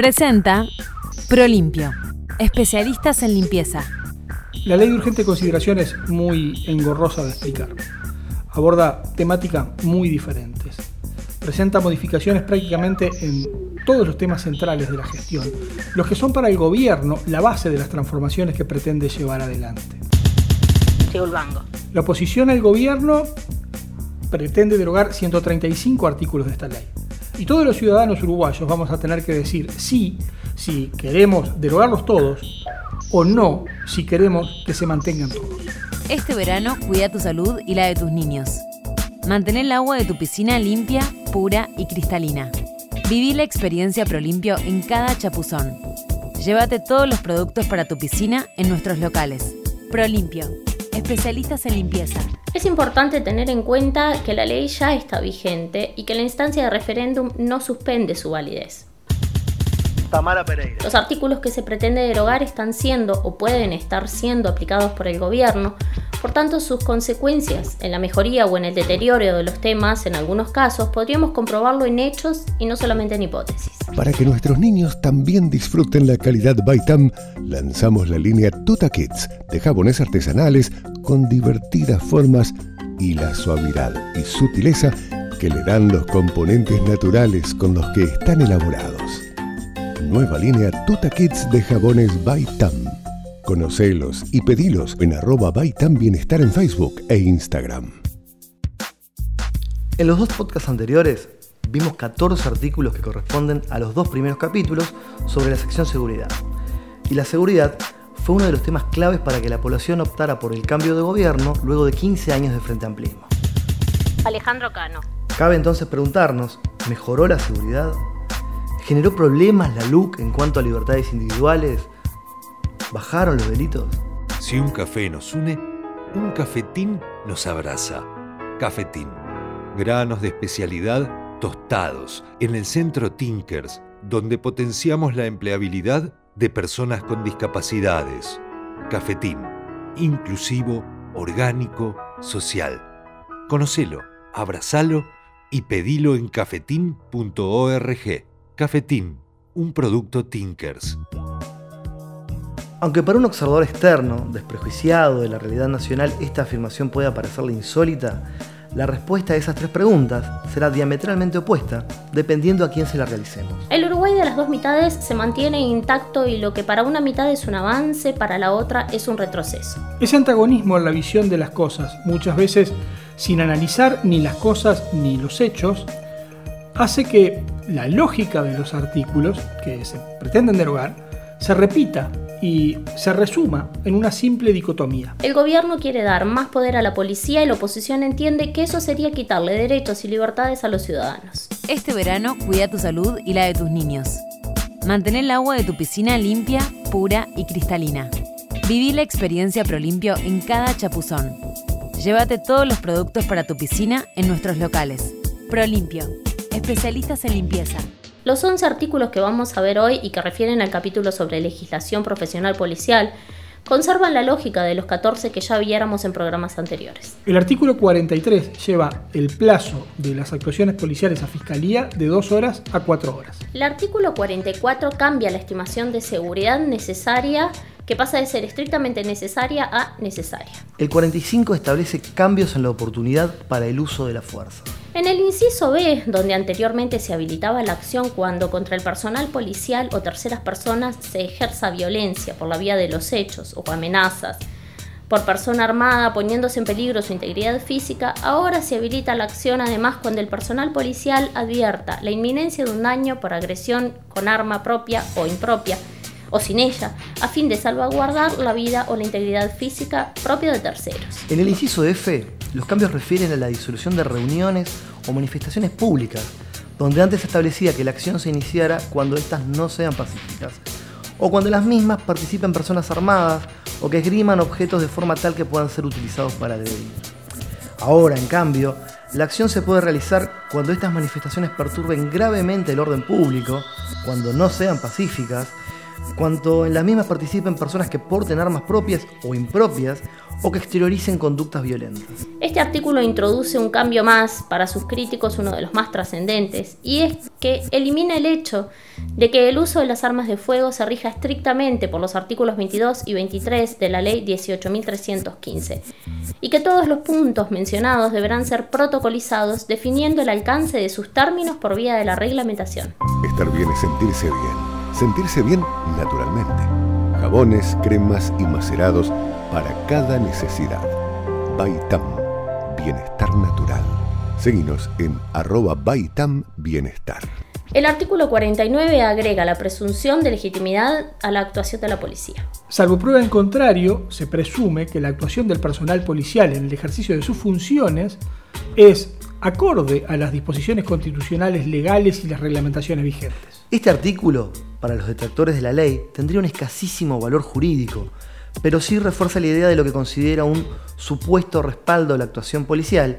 Presenta Prolimpio, especialistas en limpieza. La ley de urgente consideración es muy engorrosa de explicar. Aborda temáticas muy diferentes. Presenta modificaciones prácticamente en todos los temas centrales de la gestión, los que son para el gobierno la base de las transformaciones que pretende llevar adelante. La oposición al gobierno pretende derogar 135 artículos de esta ley. Y todos los ciudadanos uruguayos vamos a tener que decir sí si queremos derogarlos todos o no si queremos que se mantengan todos. Este verano cuida tu salud y la de tus niños. Mantén el agua de tu piscina limpia, pura y cristalina. Viví la experiencia Prolimpio en cada chapuzón. Llévate todos los productos para tu piscina en nuestros locales. Prolimpio, especialistas en limpieza. Es importante tener en cuenta que la ley ya está vigente y que la instancia de referéndum no suspende su validez. Tamara Pereira. Los artículos que se pretende derogar están siendo o pueden estar siendo aplicados por el gobierno, por tanto sus consecuencias en la mejoría o en el deterioro de los temas, en algunos casos, podríamos comprobarlo en hechos y no solamente en hipótesis. Para que nuestros niños también disfruten la calidad Baitam, lanzamos la línea Tuta Kids de jabones artesanales con divertidas formas y la suavidad y sutileza que le dan los componentes naturales con los que están elaborados. Nueva línea Tuta Kids de jabones Baitam. Conocelos y pedilos en arroba Baitam Bienestar en Facebook e Instagram. En los dos podcasts anteriores vimos 14 artículos que corresponden a los dos primeros capítulos sobre la sección seguridad. Y la seguridad fue uno de los temas claves para que la población optara por el cambio de gobierno luego de 15 años de Frente Amplismo. Alejandro Cano. Cabe entonces preguntarnos, ¿mejoró la seguridad? ¿Generó problemas la LUC en cuanto a libertades individuales? ¿Bajaron los delitos? Si un café nos une, un cafetín nos abraza. Cafetín. Granos de especialidad tostados en el centro Tinkers, donde potenciamos la empleabilidad de personas con discapacidades. Cafetín, inclusivo, orgánico, social. Conocelo, abrazalo y pedilo en cafetín.org. Cafetín, un producto Tinkers. Aunque para un observador externo, desprejuiciado de la realidad nacional, esta afirmación puede parecerle insólita, la respuesta a esas tres preguntas será diametralmente opuesta dependiendo a quién se la realicemos. El Uruguay de las dos mitades se mantiene intacto y lo que para una mitad es un avance, para la otra es un retroceso. Ese antagonismo en la visión de las cosas, muchas veces sin analizar ni las cosas ni los hechos, hace que la lógica de los artículos que se pretenden derogar se repita y se resuma en una simple dicotomía. El gobierno quiere dar más poder a la policía y la oposición entiende que eso sería quitarle derechos y libertades a los ciudadanos. Este verano cuida tu salud y la de tus niños. Mantén el agua de tu piscina limpia, pura y cristalina. Viví la experiencia Prolimpio en cada chapuzón. Llévate todos los productos para tu piscina en nuestros locales. Prolimpio, especialistas en limpieza. Los 11 artículos que vamos a ver hoy y que refieren al capítulo sobre legislación profesional policial conservan la lógica de los 14 que ya viéramos en programas anteriores. El artículo 43 lleva el plazo de las actuaciones policiales a fiscalía de 2 horas a 4 horas. El artículo 44 cambia la estimación de seguridad necesaria que pasa de ser estrictamente necesaria a necesaria. El 45 establece cambios en la oportunidad para el uso de la fuerza. En el inciso B, donde anteriormente se habilitaba la acción cuando contra el personal policial o terceras personas se ejerza violencia por la vía de los hechos o amenazas, por persona armada poniéndose en peligro su integridad física, ahora se habilita la acción además cuando el personal policial advierta la inminencia de un daño por agresión con arma propia o impropia o sin ella, a fin de salvaguardar la vida o la integridad física propia de terceros. En el inciso F, los cambios refieren a la disolución de reuniones o manifestaciones públicas, donde antes se establecía que la acción se iniciara cuando éstas no sean pacíficas, o cuando las mismas participen personas armadas o que esgriman objetos de forma tal que puedan ser utilizados para agredir. Ahora, en cambio, la acción se puede realizar cuando estas manifestaciones perturben gravemente el orden público, cuando no sean pacíficas, cuanto en las mismas participen personas que porten armas propias o impropias o que exterioricen conductas violentas. Este artículo introduce un cambio más, para sus críticos uno de los más trascendentes, y es que elimina el hecho de que el uso de las armas de fuego se rija estrictamente por los artículos 22 y 23 de la Ley 18.315 y que todos los puntos mencionados deberán ser protocolizados definiendo el alcance de sus términos por vía de la reglamentación. Estar bien es sentirse bien. Sentirse bien naturalmente. Jabones, cremas y macerados para cada necesidad. Baitam, bienestar natural. Seguinos en arroba Baitam Bienestar. El artículo 49 agrega la presunción de legitimidad a la actuación de la policía. Salvo prueba en contrario, se presume que la actuación del personal policial en el ejercicio de sus funciones es acorde a las disposiciones constitucionales legales y las reglamentaciones vigentes. Este artículo, para los detractores de la ley, tendría un escasísimo valor jurídico, pero sí refuerza la idea de lo que considera un supuesto respaldo a la actuación policial,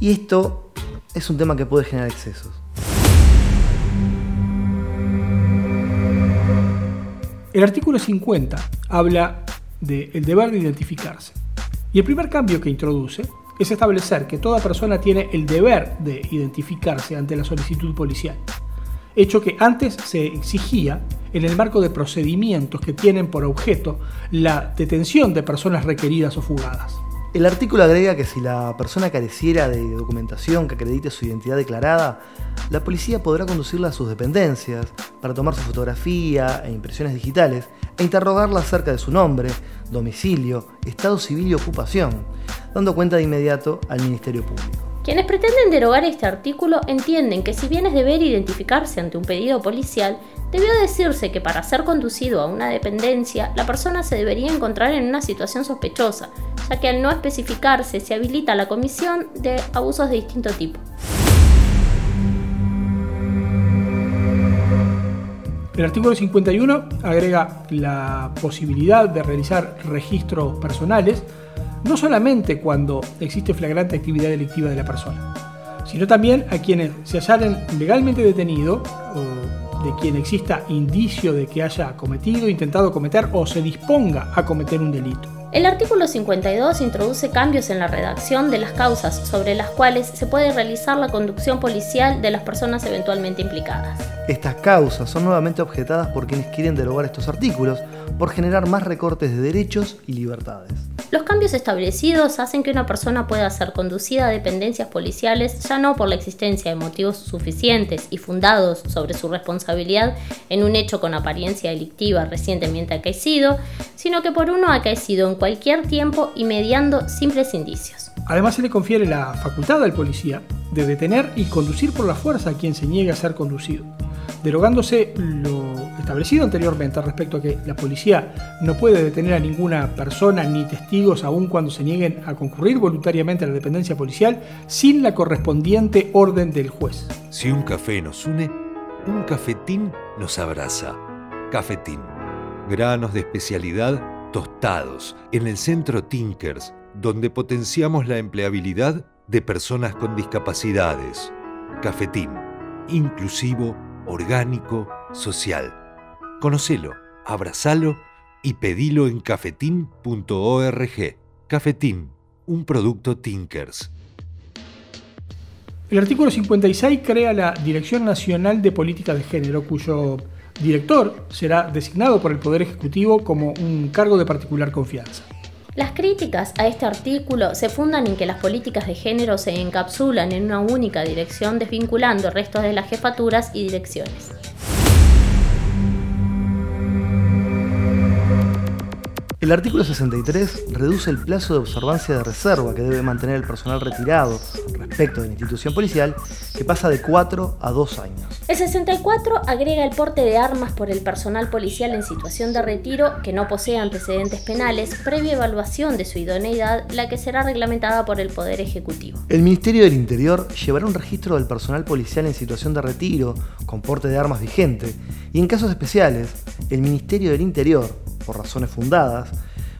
y esto es un tema que puede generar excesos. El artículo 50 habla del deber de identificarse. Y el primer cambio que introduce es establecer que toda persona tiene el deber de identificarse ante la solicitud policial, hecho que antes se exigía en el marco de procedimientos que tienen por objeto la detención de personas requeridas o fugadas. El artículo agrega que si la persona careciera de documentación que acredite su identidad declarada, la policía podrá conducirla a sus dependencias para tomar su fotografía e impresiones digitales e interrogarla acerca de su nombre, domicilio, estado civil y ocupación, dando cuenta de inmediato al Ministerio Público. Quienes pretenden derogar este artículo entienden que si bien es deber identificarse ante un pedido policial, debió decirse que para ser conducido a una dependencia, la persona se debería encontrar en una situación sospechosa, ya que al no especificarse se habilita la comisión de abusos de distinto tipo. El artículo 51 agrega la posibilidad de realizar registros personales no solamente cuando existe flagrante actividad delictiva de la persona, sino también a quienes se hallaren legalmente detenidos o de quien exista indicio de que haya cometido, intentado cometer o se disponga a cometer un delito. El artículo 52 introduce cambios en la redacción de las causas sobre las cuales se puede realizar la conducción policial de las personas eventualmente implicadas. Estas causas son nuevamente objetadas por quienes quieren derogar estos artículos por generar más recortes de derechos y libertades. Los cambios establecidos hacen que una persona pueda ser conducida a dependencias policiales ya no por la existencia de motivos suficientes y fundados sobre su responsabilidad en un hecho con apariencia delictiva recientemente acaecido, sino que por uno acaecido en cualquier tiempo y mediando simples indicios. Además se le confiere la facultad al policía de detener y conducir por la fuerza a quien se niegue a ser conducido, derogándose lo establecido anteriormente respecto a que la policía no puede detener a ninguna persona ni testigos aun cuando se nieguen a concurrir voluntariamente a la dependencia policial sin la correspondiente orden del juez. Si un café nos une, un cafetín nos abraza. Cafetín. Granos de especialidad tostados en el centro Tinkers, donde potenciamos la empleabilidad de personas con discapacidades. Cafetín. Inclusivo, orgánico, social. Conocelo, abrazalo y pedilo en cafetín.org. Cafetín, un producto Tinkers. El artículo 56 crea la Dirección Nacional de Política de Género, cuyo director será designado por el Poder Ejecutivo como un cargo de particular confianza. Las críticas a este artículo se fundan en que las políticas de género se encapsulan en una única dirección desvinculando el resto de las jefaturas y direcciones. El artículo 63 reduce el plazo de observancia de reserva que debe mantener el personal retirado respecto de la institución policial, que pasa de 4 a 2 años. El 64 agrega el porte de armas por el personal policial en situación de retiro que no posee antecedentes penales, previa evaluación de su idoneidad, la que será reglamentada por el Poder Ejecutivo. El Ministerio del Interior llevará un registro del personal policial en situación de retiro con porte de armas vigente y en casos especiales, el Ministerio del Interior por razones fundadas,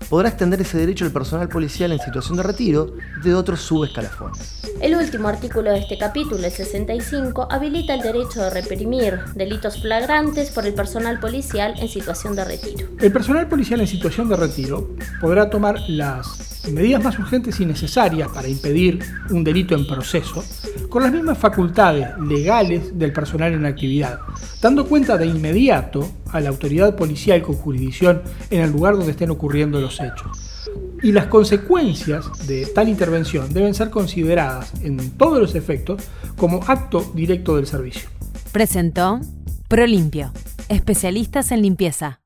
podrá extender ese derecho al personal policial en situación de retiro de otros subescalafones. El último artículo de este capítulo, el 65, habilita el derecho de reprimir delitos flagrantes por el personal policial en situación de retiro. El personal policial en situación de retiro podrá tomar las medidas más urgentes y necesarias para impedir un delito en proceso, con las mismas facultades legales del personal en actividad, dando cuenta de inmediato a la autoridad policial con jurisdicción en el lugar donde estén ocurriendo los hechos. Y las consecuencias de tal intervención deben ser consideradas en todos los efectos como acto directo del servicio. Presentó ProLimpio, especialistas en limpieza.